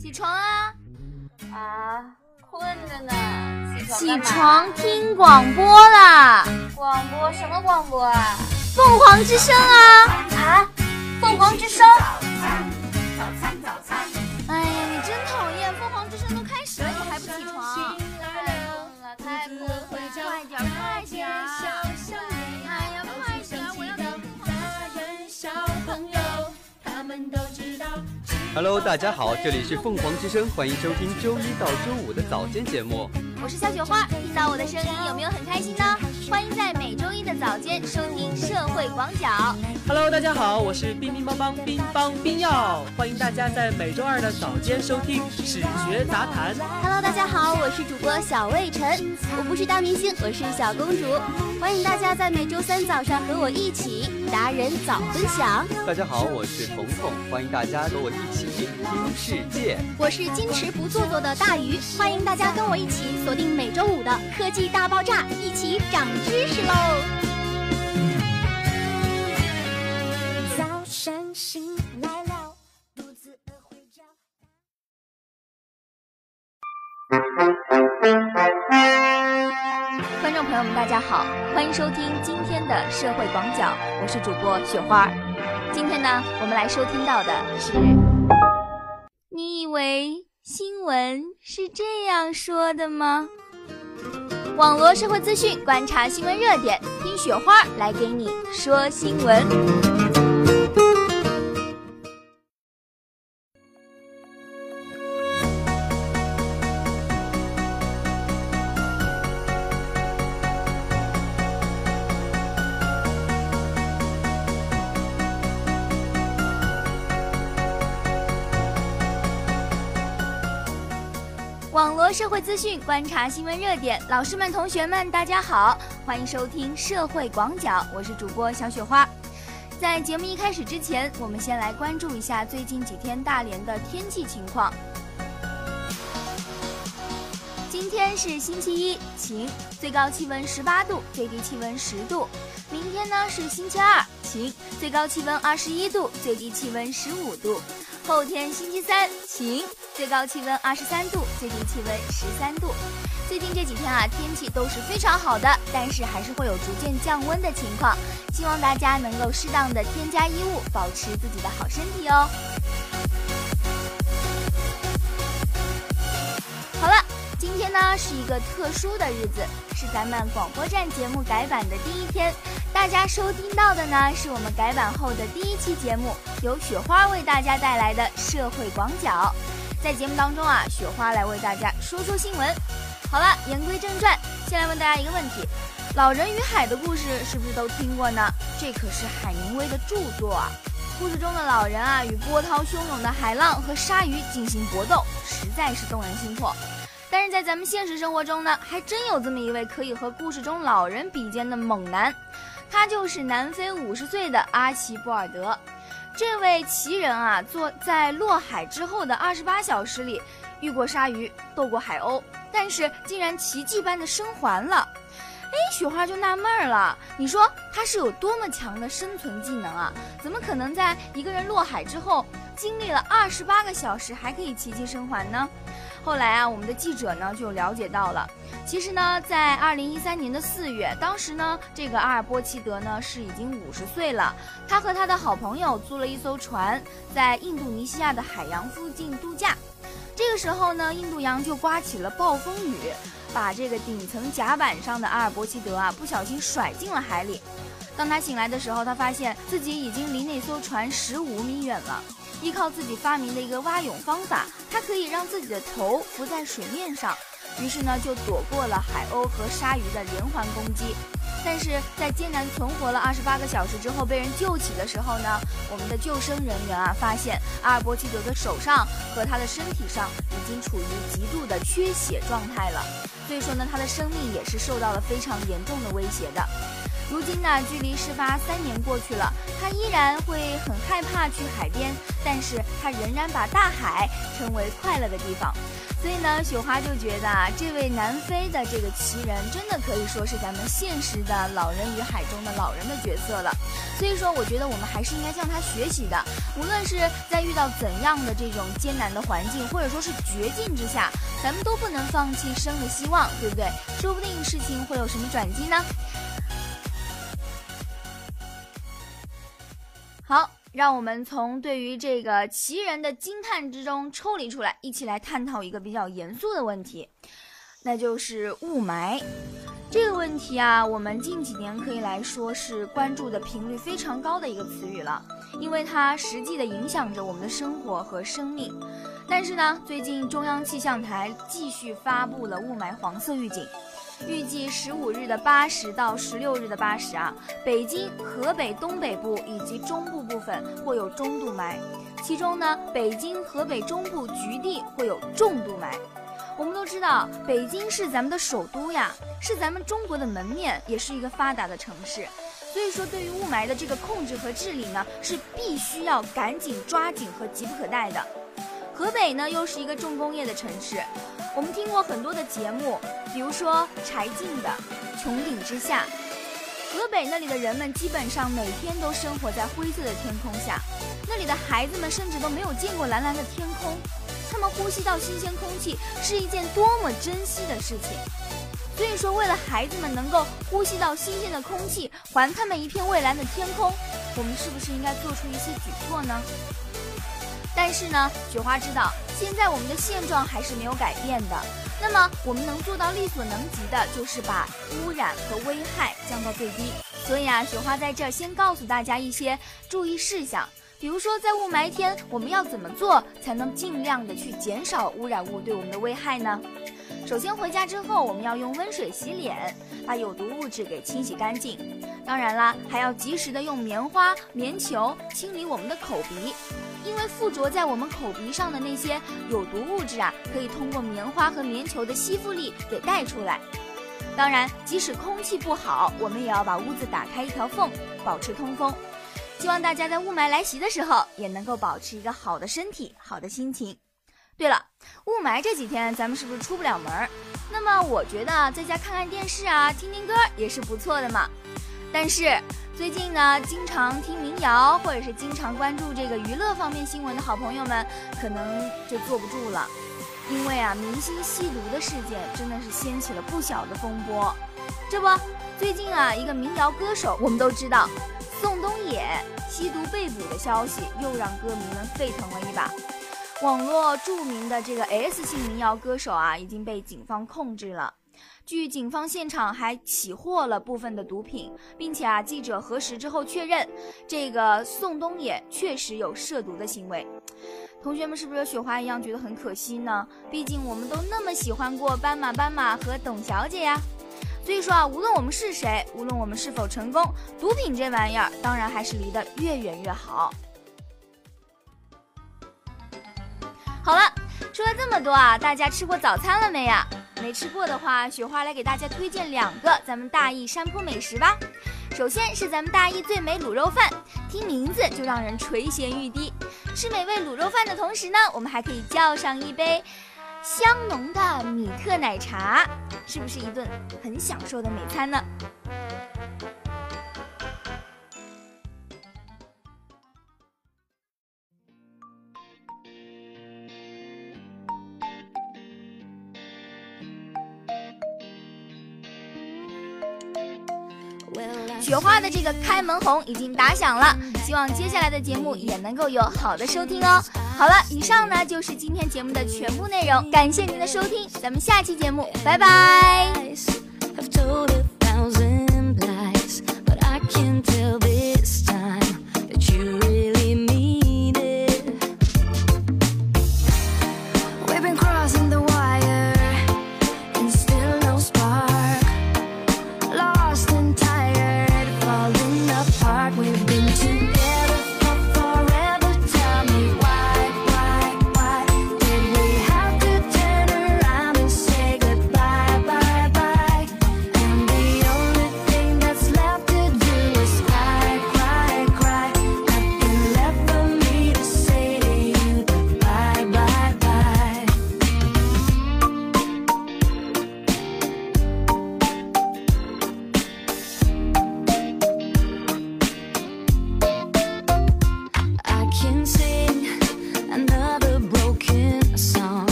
起床啊！啊，困着呢。起床听广播啦！广播什么广播啊？凤凰之声啊！啊，凤凰之声。Hello，大家好，这里是凤凰之声，欢迎收听周一到周五的早间节目。我是小雪花，听到我的声音有没有很开心呢？欢迎在每周一的早间收听社会广角。Hello，大家好，我是冰冰邦邦冰邦冰耀，欢迎大家在每周二的早间收听史学杂谈。Hello，大家好，我是主播小魏晨，我不是大明星，我是小公主。欢迎大家在每周三早上和我一起达人早分享。大家好，我是彤彤，欢迎大家和我一起听世界。我是矜持不做作的大鱼，欢迎大家跟我一起锁定每周五的科技大爆炸，一起长知识喽！早上醒来了，肚子饿会叫。观众朋友们，大家好，欢迎收听今天的社会广角，我是主播雪花。今天呢，我们来收听到的是，你以为新闻是这样说的吗？网络社会资讯，观察新闻热点，听雪花来给你说新闻。社会资讯，观察新闻热点。老师们、同学们，大家好，欢迎收听社会广角，我是主播小雪花。在节目一开始之前，我们先来关注一下最近几天大连的天气情况。今天是星期一，晴，最高气温十八度，最低气温十度。明天呢是星期二，晴，最高气温二十一度，最低气温十五度。后天星期三，晴，最高气温二十三度，最低气温十三度。最近这几天啊，天气都是非常好的，但是还是会有逐渐降温的情况。希望大家能够适当的添加衣物，保持自己的好身体哦。好了，今天呢是一个特殊的日子，是咱们广播站节目改版的第一天。大家收听到的呢，是我们改版后的第一期节目，由雪花为大家带来的社会广角。在节目当中啊，雪花来为大家说说新闻。好了，言归正传，先来问大家一个问题：《老人与海》的故事是不是都听过呢？这可是海明威的著作啊。故事中的老人啊，与波涛汹涌的海浪和鲨鱼进行搏斗，实在是动人心魄。但是在咱们现实生活中呢，还真有这么一位可以和故事中老人比肩的猛男。他就是南非五十岁的阿奇博尔德，这位奇人啊，坐在落海之后的二十八小时里，遇过鲨鱼，斗过海鸥，但是竟然奇迹般的生还了。哎，雪花就纳闷了，你说他是有多么强的生存技能啊？怎么可能在一个人落海之后，经历了二十八个小时还可以奇迹生还呢？后来啊，我们的记者呢就了解到了，其实呢，在二零一三年的四月，当时呢，这个阿尔波齐德呢是已经五十岁了。他和他的好朋友租了一艘船，在印度尼西亚的海洋附近度假。这个时候呢，印度洋就刮起了暴风雨，把这个顶层甲板上的阿尔伯奇德啊不小心甩进了海里。当他醒来的时候，他发现自己已经离那艘船十五米远了。依靠自己发明的一个蛙泳方法，他可以让自己的头浮在水面上，于是呢就躲过了海鸥和鲨鱼的连环攻击。但是在艰难存活了二十八个小时之后被人救起的时候呢，我们的救生人员啊发现阿尔伯奇德的手上和他的身体上已经处于极度的缺血状态了，所以说呢他的生命也是受到了非常严重的威胁的。如今呢，距离事发三年过去了，他依然会很害怕去海边，但是他仍然把大海称为快乐的地方。所以呢，雪花就觉得啊，这位南非的这个奇人，真的可以说是咱们现实的《老人与海》中的老人的角色了。所以说，我觉得我们还是应该向他学习的。无论是在遇到怎样的这种艰难的环境，或者说是绝境之下，咱们都不能放弃生的希望，对不对？说不定事情会有什么转机呢？好，让我们从对于这个奇人的惊叹之中抽离出来，一起来探讨一个比较严肃的问题，那就是雾霾。这个问题啊，我们近几年可以来说是关注的频率非常高的一个词语了，因为它实际的影响着我们的生活和生命。但是呢，最近中央气象台继续发布了雾霾黄色预警。预计十五日的八时到十六日的八时啊，北京、河北东北部以及中部部分会有中度霾，其中呢，北京、河北中部局地会有重度霾。我们都知道，北京是咱们的首都呀，是咱们中国的门面，也是一个发达的城市。所以说，对于雾霾的这个控制和治理呢，是必须要赶紧抓紧和急不可待的。河北呢，又是一个重工业的城市。我们听过很多的节目，比如说柴静的《穹顶之下》。河北那里的人们基本上每天都生活在灰色的天空下，那里的孩子们甚至都没有见过蓝蓝的天空。他们呼吸到新鲜空气是一件多么珍惜的事情。所以说，为了孩子们能够呼吸到新鲜的空气，还他们一片蔚蓝的天空，我们是不是应该做出一些举措呢？但是呢，雪花知道，现在我们的现状还是没有改变的。那么，我们能做到力所能及的，就是把污染和危害降到最低。所以啊，雪花在这儿先告诉大家一些注意事项，比如说在雾霾天，我们要怎么做才能尽量的去减少污染物对我们的危害呢？首先回家之后，我们要用温水洗脸，把有毒物质给清洗干净。当然啦，还要及时的用棉花、棉球清理我们的口鼻。因为附着在我们口鼻上的那些有毒物质啊，可以通过棉花和棉球的吸附力给带出来。当然，即使空气不好，我们也要把屋子打开一条缝，保持通风。希望大家在雾霾来袭的时候，也能够保持一个好的身体、好的心情。对了，雾霾这几天咱们是不是出不了门？那么我觉得在家看看电视啊，听听歌也是不错的嘛。但是。最近呢，经常听民谣或者是经常关注这个娱乐方面新闻的好朋友们，可能就坐不住了，因为啊，明星吸毒的事件真的是掀起了不小的风波。这不，最近啊，一个民谣歌手，我们都知道，宋冬野吸毒被捕的消息，又让歌迷们沸腾了一把。网络著名的这个 S 姓民谣歌手啊，已经被警方控制了。据警方现场还起获了部分的毒品，并且啊，记者核实之后确认，这个宋冬野确实有涉毒的行为。同学们是不是和雪花一样觉得很可惜呢？毕竟我们都那么喜欢过斑马斑马和董小姐呀。所以说啊，无论我们是谁，无论我们是否成功，毒品这玩意儿当然还是离得越远越好。好了，说了这么多啊，大家吃过早餐了没呀？没吃过的话，雪花来给大家推荐两个咱们大邑山坡美食吧。首先是咱们大邑最美卤肉饭，听名字就让人垂涎欲滴。吃美味卤肉饭的同时呢，我们还可以叫上一杯香浓的米特奶茶，是不是一顿很享受的美餐呢？雪花的这个开门红已经打响了，希望接下来的节目也能够有好的收听哦。好了，以上呢就是今天节目的全部内容，感谢您的收听，咱们下期节目，拜拜。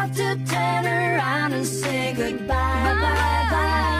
Have to turn around and say goodbye. Bye. Bye. Bye.